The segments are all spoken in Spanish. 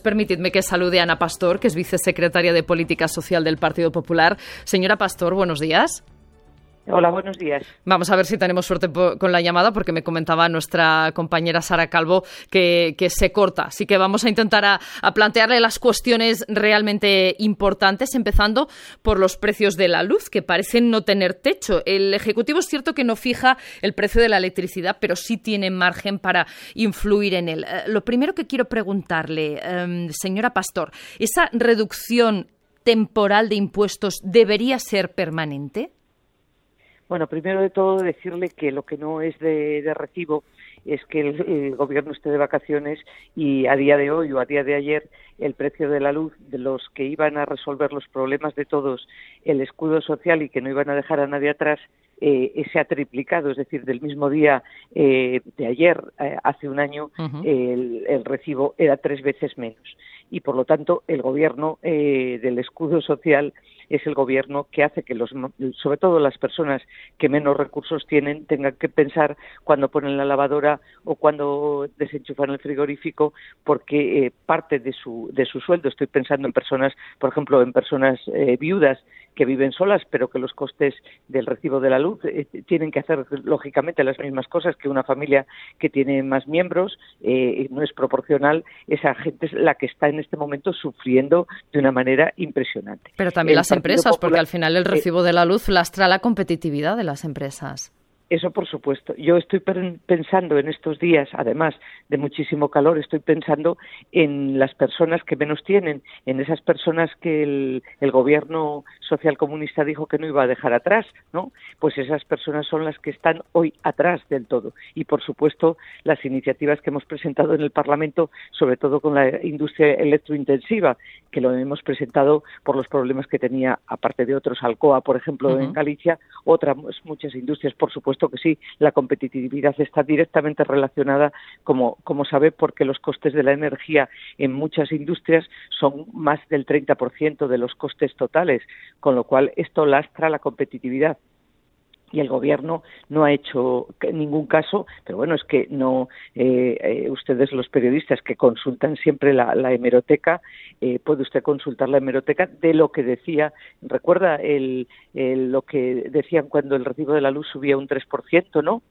Permitidme que salude a Ana Pastor, que es vicesecretaria de Política Social del Partido Popular. Señora Pastor, buenos días. Hola, buenos días. Vamos a ver si tenemos suerte con la llamada, porque me comentaba nuestra compañera Sara Calvo que, se corta. Así que vamos a intentar a, plantearle las cuestiones realmente importantes, empezando por los precios de la luz, que parecen no tener techo. El Ejecutivo es cierto que no fija el precio de la electricidad, pero sí tiene margen para influir en él. Eh, lo primero que quiero preguntarle, em, señora Pastor, ¿esa reducción temporal de impuestos debería ser permanente? Bueno, primero de todo decirle que lo que no es de, recibo es que el, gobierno esté de vacaciones y a día de hoy o a día de ayer el precio de la luz de los que iban a resolver los problemas de todos, el escudo social y que no iban a dejar a nadie atrás, eh, se ha triplicado, es decir, del mismo día eh, de ayer, eh, hace un año, el, el, recibo era tres veces menos. Y por lo tanto, el gobierno del escudo social es el gobierno que hace que los, sobre todo las personas que menos recursos tienen tengan que pensar cuando ponen la lavadora o cuando desenchufan el frigorífico porque eh, parte de su, de su sueldo, estoy pensando en personas, por ejemplo, en personas eh, viudas que viven solas, pero que los costes del recibo de la luz eh, tienen que hacer lógicamente las mismas cosas que una familia que tiene más miembros, no es proporcional, esa gente es la que está en este momento sufriendo de una manera impresionante. Pero también las empresas, porque al final el recibo de la luz lastra la competitividad de las empresas. Eso por supuesto. Yo estoy pensando en estos días, además de muchísimo calor, estoy pensando en las personas que menos tienen, en esas personas que el, el, gobierno social comunista dijo que no iba a dejar atrás, ¿no? Pues esas personas son las que están hoy atrás del todo. Y por supuesto, las iniciativas que hemos presentado en el Parlamento, sobre todo con la industria electrointensiva, que lo hemos presentado por los problemas que tenía, aparte de otros, Alcoa, por ejemplo, en Galicia, otras muchas industrias, por supuesto que sí, la competitividad está directamente relacionada, como, como sabe, porque los costes de la energía en muchas industrias son más del 30% de los costes totales, con lo cual esto lastra la competitividad y el gobierno no ha hecho ningún caso, pero bueno, es que no, eh, eh, ustedes los periodistas que consultan siempre la, hemeroteca, eh, puede usted consultar la hemeroteca de lo que decía, recuerda el, lo que decían cuando el recibo de la luz subía un 3%, ¿no?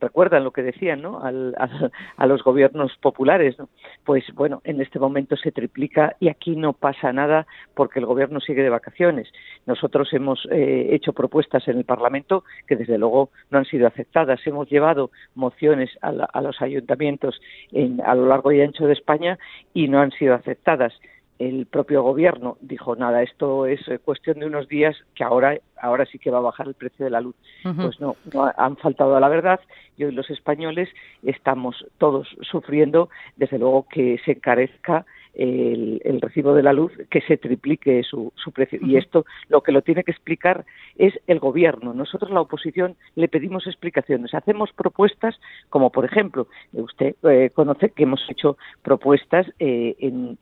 recuerdan lo que decían, ¿no? a los gobiernos populares, ¿no? Pues bueno, en este momento se triplica y aquí no pasa nada porque el gobierno sigue de vacaciones. Nosotros hemos hecho propuestas en el Parlamento Parlamento que desde luego no han sido aceptadas. Hemos llevado mociones a, los ayuntamientos a lo largo y ancho de España y no han sido aceptadas. El propio gobierno dijo nada esto es cuestión de unos días que ahora ahora sí que va a bajar el precio de la luz pues no, no, han faltado a la verdad y hoy los españoles estamos todos sufriendo. Desde luego que se encarezca el, recibo de la luz que se triplique su, precio. Y esto lo que lo tiene que explicar es el gobierno. Nosotros, la oposición, le pedimos explicaciones. Hacemos propuestas como, por ejemplo, usted eh, conoce que hemos hecho propuestas eh, en,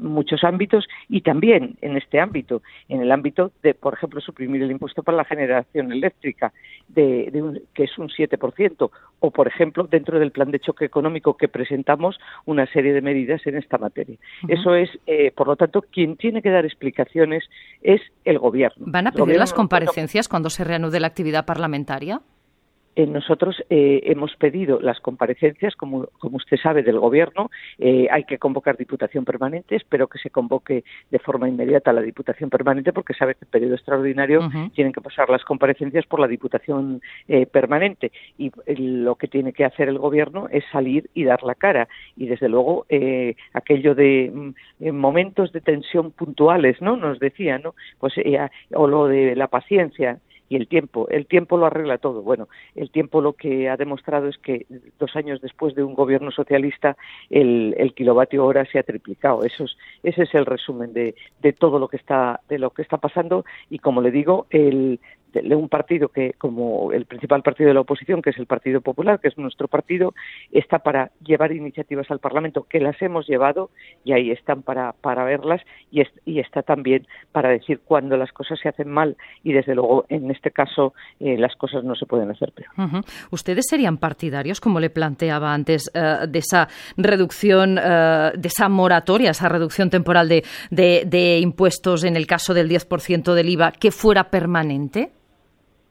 muchos ámbitos y también en este ámbito, en el ámbito de, por ejemplo, suprimir el impuesto para la generación eléctrica, de, que es un 7%, o, por ejemplo, dentro del plan de choque económico que presentamos, una serie de medidas en esta materia. Eso es, eh, por lo tanto, quien tiene que dar explicaciones es el Gobierno. ¿Van a pedir las comparecencias cuando se reanude la actividad parlamentaria? Eh, nosotros eh, hemos pedido las comparecencias, como, usted sabe, del Gobierno. Eh, hay que convocar Diputación Permanente. Espero que se convoque de forma inmediata la Diputación Permanente, porque sabe que en periodo extraordinario tienen que pasar las comparecencias por la Diputación Permanente. Y lo que tiene que hacer el Gobierno es salir y dar la cara. Y, desde luego, aquello de mm, momentos de tensión puntuales, ¿no? Nos decía, ¿no? Pues, o lo de la paciencia y el tiempo. El tiempo lo arregla todo. Bueno, el tiempo lo que ha demostrado es que dos años después de un gobierno socialista el, el kilovatio hora se ha triplicado. Eso es, ese es el resumen de, de, todo lo que está de lo que está pasando y como le digo el de un partido que, como el principal partido de la oposición, que es el Partido Popular, que es nuestro partido, está para llevar iniciativas al Parlamento, que las hemos llevado y ahí están para, para verlas y, está también para decir cuando las cosas se hacen mal y, desde luego, en este caso, eh, las cosas no se pueden hacer peor. ¿Ustedes serían partidarios, como le planteaba antes, eh, de esa reducción, eh, de esa moratoria, esa reducción temporal de impuestos en el caso del 10% del IVA, que fuera permanente?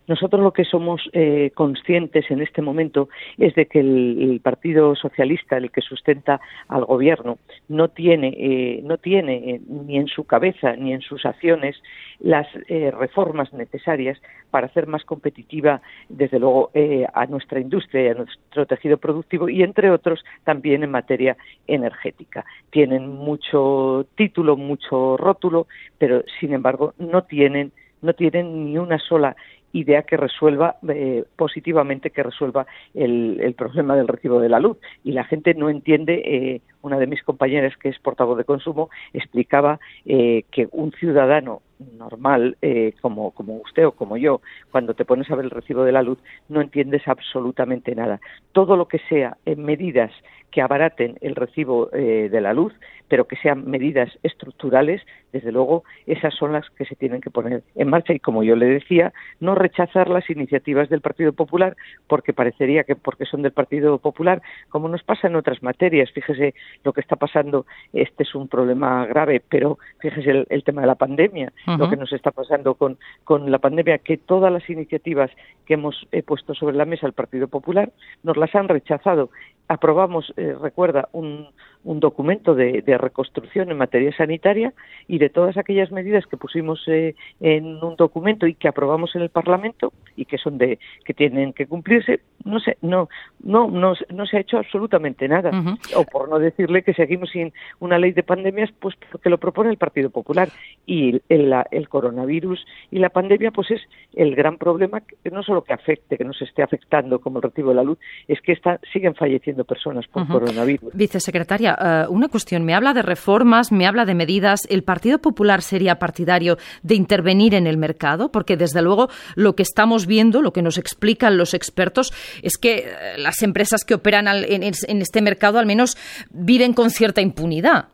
Nosotros lo que somos eh, conscientes en este momento es de que el, Partido Socialista, el que sustenta al Gobierno, no tiene, eh, no tiene eh, ni en su cabeza ni en sus acciones las reformas necesarias para hacer más competitiva, desde luego, a nuestra industria y a nuestro tejido productivo y, entre otros, también en materia energética. Tienen mucho título, mucho rótulo, pero, sin embargo, no tienen no tienen ni una sola idea que resuelva eh, positivamente, que resuelva el, problema del recibo de la luz. Y la gente no entiende, eh, una de mis compañeras que es portavoz de consumo explicaba eh, que un ciudadano normal como, como usted o como yo, cuando te pones a ver el recibo de la luz, no entiendes absolutamente nada. Todo lo que sea en medidas que abaraten el recibo de la luz pero que sean medidas estructurales, desde luego esas son las que se tienen que poner en marcha y como yo le decía, no rechazar las iniciativas del Partido Popular porque parecería que porque son del Partido Popular, como nos pasa en otras materias, fíjese lo que está pasando, este es un problema grave, pero fíjese el, tema de la pandemia, lo que nos está pasando con, con la pandemia, que todas las iniciativas que hemos puesto sobre la mesa el Partido Popular nos las han rechazado. Aprobamos, eh, recuerda, un, un documento de, reconstrucción en materia sanitaria y de todas aquellas medidas que pusimos eh, en un documento y que aprobamos en el Parlamento y que son de que tienen que cumplirse no sé no no no, no se ha hecho absolutamente nada. O por no decirle que seguimos sin una ley de pandemias pues porque lo propone el Partido Popular. Y el, el coronavirus y la pandemia pues es el gran problema que no solo que afecte que nos esté afectando como el recibo de la luz es que está, siguen falleciendo personas por coronavirus vicesecretaria eh, una cuestión. Me habla de reformas, me habla de medidas. ¿El Partido Popular sería partidario de intervenir en el mercado? Porque, desde luego, lo que estamos viendo, lo que nos explican los expertos, es que eh, las empresas que operan en este mercado al menos viven con cierta impunidad.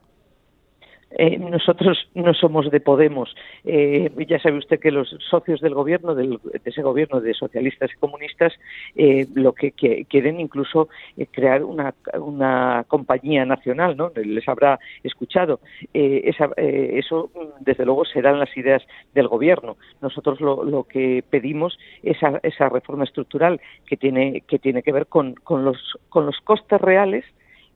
Eh, nosotros no somos de Podemos. Eh, ya sabe usted que los socios del gobierno, de ese gobierno de socialistas y comunistas, eh, lo que, quieren incluso crear una, compañía nacional, ¿no? Les habrá escuchado. eso, desde luego, serán las ideas del gobierno. Nosotros lo, que pedimos es esa, reforma estructural que tiene que, tiene que ver con, con, los, con los costes reales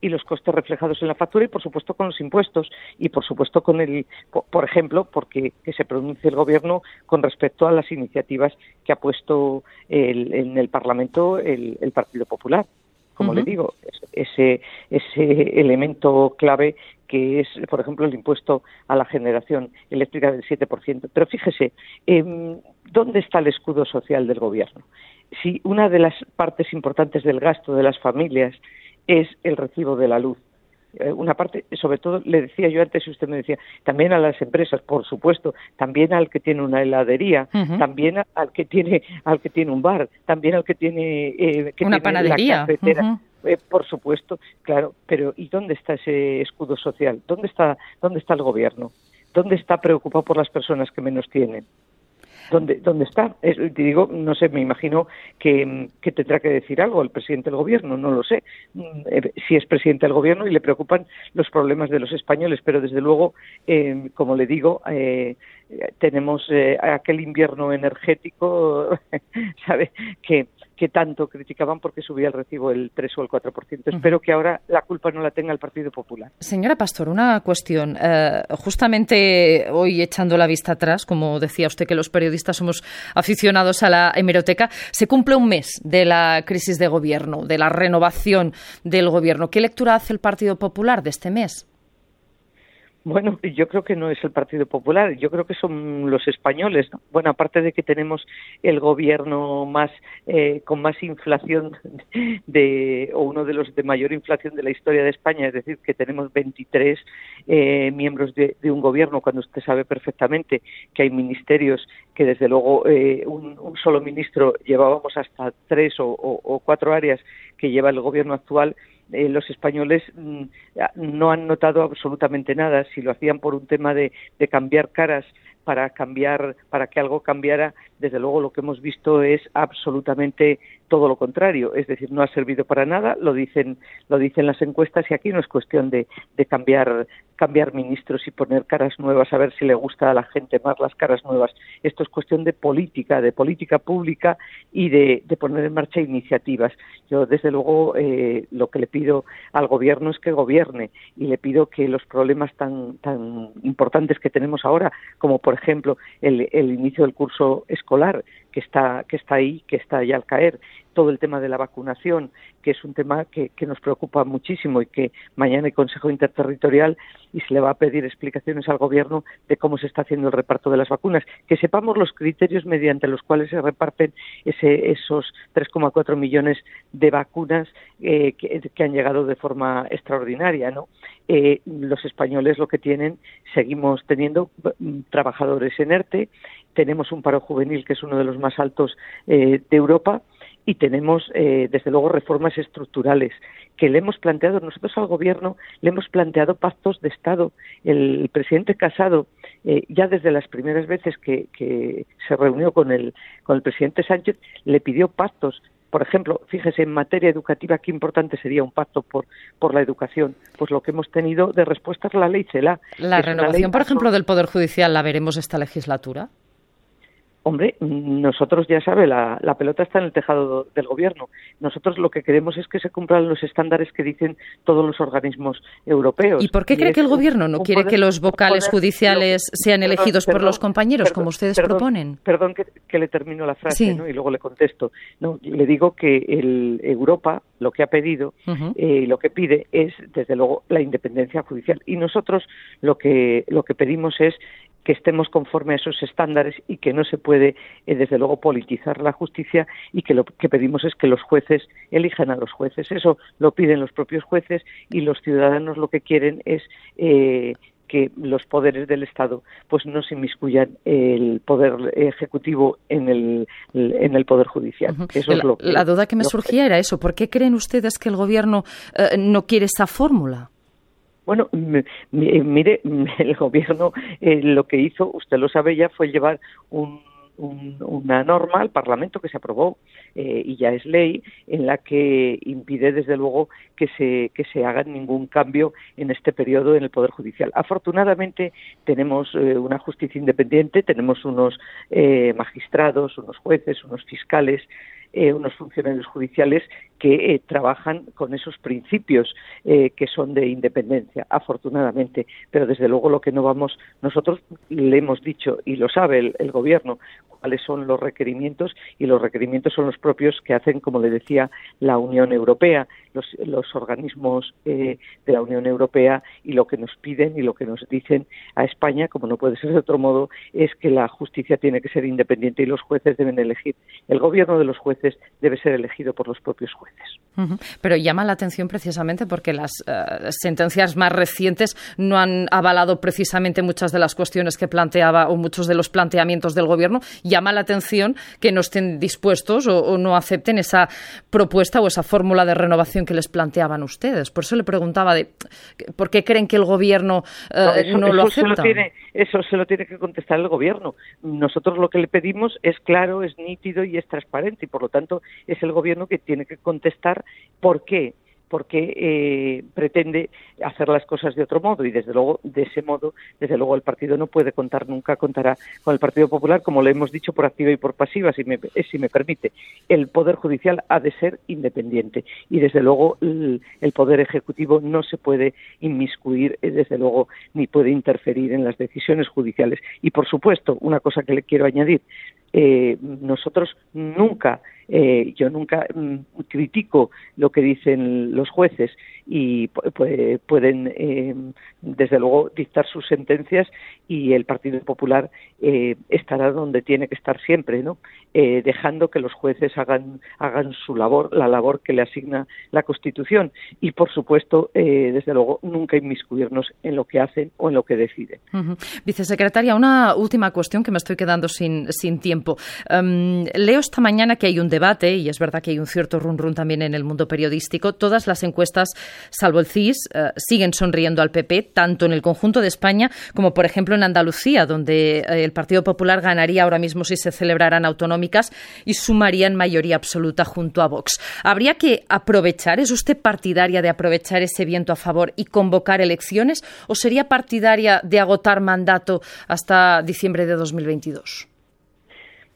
y los costes reflejados en la factura y por supuesto con los impuestos y por supuesto con el por ejemplo porque que se pronuncie el gobierno con respecto a las iniciativas que ha puesto en el Parlamento el, Partido Popular como le digo ese ese elemento clave que es, por ejemplo, el impuesto a la generación eléctrica del 7%. Pero fíjese, em, ¿dónde está el escudo social del Gobierno? Si una de las partes importantes del gasto de las familias es el recibo de la luz. Eh, una parte, sobre todo, le decía yo antes, usted me decía, también a las empresas, por supuesto, también al que tiene una heladería, también al que tiene, al que tiene un bar, también al que tiene, eh, una panadería. Eh, por supuesto, claro, pero ¿y dónde está ese escudo social? ¿Dónde está, dónde está el gobierno? ¿Dónde está preocupado por las personas que menos tienen? ¿Dónde, dónde está? te digo, no sé, me imagino que, tendrá que decir algo el presidente del gobierno, no lo sé. Mm, eh, si es presidente del gobierno y le preocupan los problemas de los españoles, pero desde luego, eh, como le digo, eh, tenemos aquel invierno energético, ¿sabe? Que, que tanto criticaban porque subía el recibo el 3 o el 4%. Espero que ahora la culpa no la tenga el Partido Popular. Señora Pastor, una cuestión. Eh, justamente hoy, echando la vista atrás, como decía usted que los periodistas somos aficionados a la hemeroteca, se cumple un mes de la crisis de gobierno, de la renovación del gobierno. ¿Qué lectura hace el Partido Popular de este mes? Bueno, yo creo que no es el Partido Popular, yo creo que son los españoles. Bueno, aparte de que tenemos el gobierno más eh, con más inflación de o uno de los de mayor inflación de la historia de España, es decir, que tenemos 23 eh, miembros de, un gobierno, cuando usted sabe perfectamente que hay ministerios que desde luego eh, un, solo ministro llevábamos hasta tres o cuatro áreas que lleva el gobierno actual eh, los españoles mm, no han notado absolutamente nada. Si lo hacían por un tema de, de cambiar caras para cambiar, para que algo cambiara, desde luego lo que hemos visto es absolutamente todo lo contrario, es decir, no ha servido para nada, lo dicen, lo dicen las encuestas y aquí no es cuestión de, de cambiar, ministros y poner caras nuevas a ver si le gusta a la gente más las caras nuevas. Esto es cuestión de política, de política pública y de, de poner en marcha iniciativas. Yo, desde luego, eh, lo que le pido al gobierno es que gobierne y le pido que los problemas tan, tan importantes que tenemos ahora, como por ejemplo el, el inicio del curso escolar, que está, que está ahí, que está ya al caer, todo el tema de la vacunación, que es un tema que, nos preocupa muchísimo y que mañana hay Consejo Interterritorial y se le va a pedir explicaciones al Gobierno de cómo se está haciendo el reparto de las vacunas, que sepamos los criterios mediante los cuales se reparten ese, esos 3,4 millones de vacunas eh, que, que, han llegado de forma extraordinaria, ¿no? Eh, los españoles lo que tienen, seguimos teniendo mm, trabajadores en ERTE, tenemos un paro juvenil que es uno de los más altos eh, de Europa y tenemos, eh, desde luego, reformas estructurales que le hemos planteado nosotros al Gobierno, le hemos planteado pactos de Estado. El presidente Casado, eh, ya desde las primeras veces que, que, se reunió con el, con el presidente Sánchez, le pidió pactos. Por ejemplo, fíjese, en materia educativa, qué importante sería un pacto por, por la educación. Pues lo que hemos tenido de respuesta es la ley CELA. La renovación, por ejemplo, del Poder Judicial, ¿la veremos esta legislatura? Hombre, nosotros ya sabe, la, la, pelota está en el tejado del gobierno. Nosotros lo que queremos es que se cumplan los estándares que dicen todos los organismos europeos. ¿Y por qué cree que el gobierno no quiere que los vocales judiciales sean elegidos por los compañeros, como ustedes proponen? Perdón que, le termino la frase y luego le contesto. No, le digo que el Europa lo que ha pedido y eh, lo que pide es, desde luego, la independencia judicial. Y nosotros lo que, lo que pedimos es que estemos conforme a esos estándares y que no se puede, eh, desde luego, politizar la justicia y que lo que pedimos es que los jueces elijan a los jueces. Eso lo piden los propios jueces y los ciudadanos lo que quieren es eh, que los poderes del Estado pues no se inmiscuyan el poder ejecutivo en el, en el poder judicial. Eso la, es lo la duda que me surgía era eso. ¿Por qué creen ustedes que el gobierno eh, no quiere esa fórmula? Bueno, mire, el gobierno eh, lo que hizo, usted lo sabe ya, fue llevar una norma al Parlamento que se aprobó eh, y ya es ley en la que impide desde luego que se que se haga ningún cambio en este periodo en el poder judicial. Afortunadamente tenemos eh, una justicia independiente, tenemos unos magistrados, unos jueces, unos fiscales eh, unos funcionarios judiciales que eh, trabajan con esos principios eh, que son de independencia, afortunadamente. Pero desde luego lo que no vamos, nosotros le hemos dicho, y lo sabe el, Gobierno, cuáles son los requerimientos, y los requerimientos son los propios que hacen, como le decía, la Unión Europea, los, organismos de la Unión Europea, y lo que nos piden y lo que nos dicen a España, como no puede ser de otro modo, es que la justicia tiene que ser independiente y los jueces deben elegir. El Gobierno de los jueces debe ser elegido por los propios jueces. Pero llama la atención precisamente porque las eh, sentencias más recientes no han avalado precisamente muchas de las cuestiones que planteaba o muchos de los planteamientos del Gobierno. Llama la atención que no estén dispuestos o, no acepten esa propuesta o esa fórmula de renovación que les planteaban ustedes. Por eso le preguntaba de por qué creen que el Gobierno eh, no, lo acepta. eso se lo tiene que contestar el Gobierno. Nosotros lo que le pedimos es claro, es nítido y es transparente y por lo tanto es el gobierno que tiene que contestar por qué porque eh, pretende hacer las cosas de otro modo y desde luego de ese modo desde luego el partido no puede contar nunca contará con el Partido Popular como le hemos dicho por activa y por pasiva si me, eh, si me permite. El poder judicial ha de ser independiente y desde luego el, poder ejecutivo no se puede inmiscuir eh, desde luego ni puede interferir en las decisiones judiciales. Y por supuesto una cosa que le quiero añadir nosotros nunca eh, yo nunca mm, critico lo que dicen los jueces y pueden, eh, desde luego, dictar sus sentencias y el Partido Popular eh, estará donde tiene que estar siempre, ¿no? dejando que los jueces hagan, hagan su labor, la labor que le asigna la Constitución y, por supuesto, desde luego, nunca inmiscuirnos en lo que hacen o en lo que deciden. Vicesecretaria, una última cuestión que me estoy quedando sin, sin tiempo. Em, leo esta mañana que hay un debate, y es verdad que hay un cierto run run también en el mundo periodístico, todas las encuestas, salvo el CIS, eh, siguen sonriendo al PP, tanto en el conjunto de España como, por ejemplo, en Andalucía, donde eh, el Partido Popular ganaría ahora mismo si se celebraran autonómicas y sumaría en mayoría absoluta junto a Vox. ¿Habría que aprovechar, es usted partidaria de aprovechar ese viento a favor y convocar elecciones o sería partidaria de agotar mandato hasta diciembre de 2022?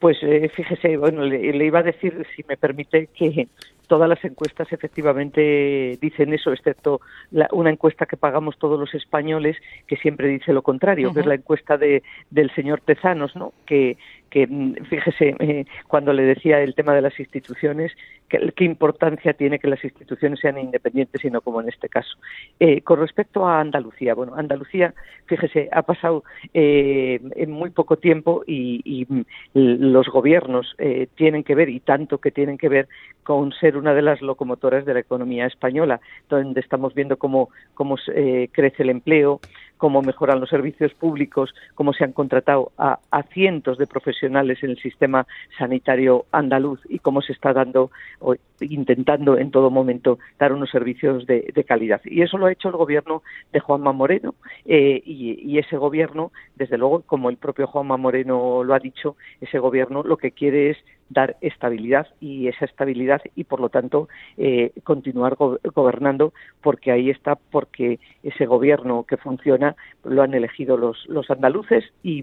Pues eh, fíjese, bueno, le, iba a decir, si me permite, que todas las encuestas efectivamente dicen eso, excepto una encuesta que pagamos todos los españoles que siempre dice lo contrario, que es la encuesta de, del señor Tezanos, ¿no? que, que mm, fíjese, eh, cuando le decía el tema de las instituciones, qué importancia tiene que las instituciones sean independientes y no como en este caso. Eh, con respecto a Andalucía, bueno, Andalucía, fíjese, ha pasado eh, en muy poco tiempo y, mm, los gobiernos tienen que ver, y tanto que tienen que ver, con ser una de las locomotoras de la economía española, donde estamos viendo cómo, cómo crece el empleo, cómo mejoran los servicios públicos, cómo se han contratado a, cientos de profesionales en el sistema sanitario andaluz y cómo se está dando o intentando en todo momento dar unos servicios de, calidad. Y eso lo ha hecho el gobierno de Juanma Moreno eh, y, ese gobierno, desde luego, como el propio Juanma Moreno lo ha dicho, ese gobierno lo que quiere es dar estabilidad y esa estabilidad y por lo tanto eh, continuar gobernando porque ahí está porque ese gobierno que funciona lo han elegido los, los andaluces y,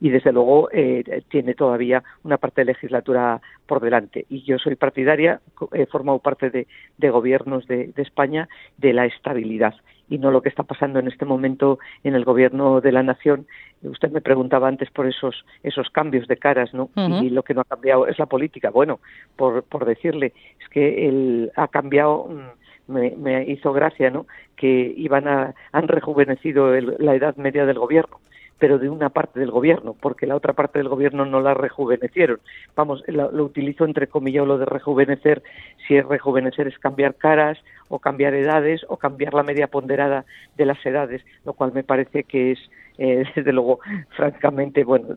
desde luego eh, tiene todavía una parte de legislatura por delante y yo soy partidaria he formado parte de, gobiernos de España de la estabilidad y no lo que está pasando en este momento en el gobierno de la nación. Usted me preguntaba antes por esos esos cambios de caras, ¿no? Y lo que no ha cambiado es la política. Bueno, por, por decirle, es que él ha cambiado mm, me, me, hizo gracia, ¿no? Que iban a, han rejuvenecido la edad media del gobierno pero de una parte del gobierno, porque la otra parte del gobierno no la rejuvenecieron. Vamos, lo, lo utilizo entre comillas lo de rejuvenecer, si es rejuvenecer es cambiar caras o cambiar edades o cambiar la media ponderada de las edades, lo cual me parece que es eh, desde luego, francamente, bueno,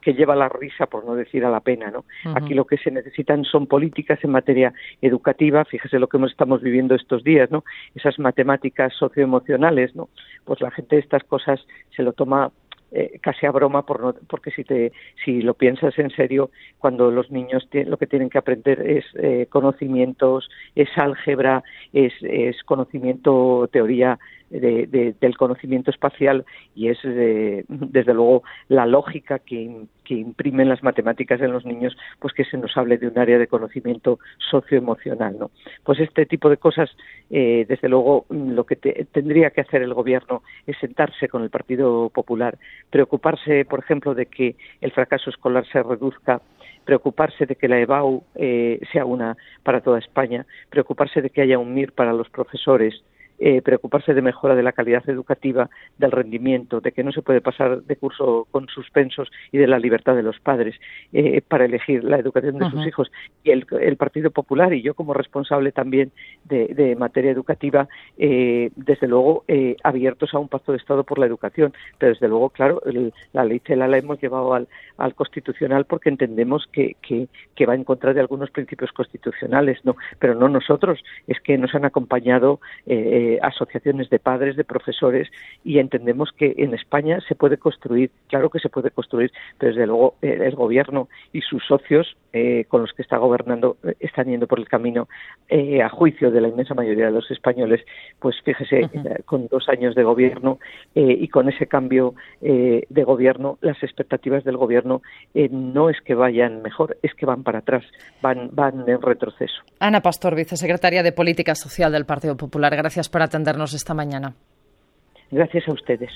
que lleva la risa, por no decir a la pena, ¿no? Aquí lo que se necesitan son políticas en materia educativa, fíjese lo que estamos viviendo estos días, ¿no? Esas matemáticas socioemocionales, ¿no? Pues la gente estas cosas se lo toma eh, casi a broma por no, porque si te si lo piensas en serio cuando los niños lo que tienen que aprender es eh, conocimientos es álgebra es, es conocimiento teoría de, del conocimiento espacial y es desde luego la lógica que, que, imprimen las matemáticas en los niños, pues que se nos hable de un área de conocimiento socioemocional, ¿no? Pues este tipo de cosas, eh, desde luego, lo que tendría que hacer el gobierno es sentarse con el Partido Popular, preocuparse, por ejemplo, de que el fracaso escolar se reduzca preocuparse de que la EBAU eh, sea una para toda España, preocuparse de que haya un MIR para los profesores, eh, preocuparse de mejora de la calidad educativa, del rendimiento, de que no se puede pasar de curso con suspensos y de la libertad de los padres eh, para elegir la educación de sus hijos. Y el, Partido Popular y yo como responsable también de, materia educativa, eh, desde luego abiertos a un pacto de Estado por la educación. Pero desde luego, claro, la ley CELA la hemos llevado al, al Constitucional porque entendemos que, que, que, va en contra de algunos principios constitucionales, no, pero no nosotros, es que nos han acompañado eh, asociaciones de padres, de profesores, y entendemos que en España se puede construir, claro que se puede construir, pero desde luego eh, el gobierno y sus socios eh, con los que está gobernando eh, están yendo por el camino a juicio de la inmensa mayoría de los españoles, pues fíjese, con dos años de gobierno y con ese cambio de gobierno, las expectativas del gobierno no es que vayan mejor, es que van para atrás, van, van en retroceso. Ana Pastor, vicesecretaria de Política Social del Partido Popular, gracias por atendernos esta mañana. Gracias a ustedes.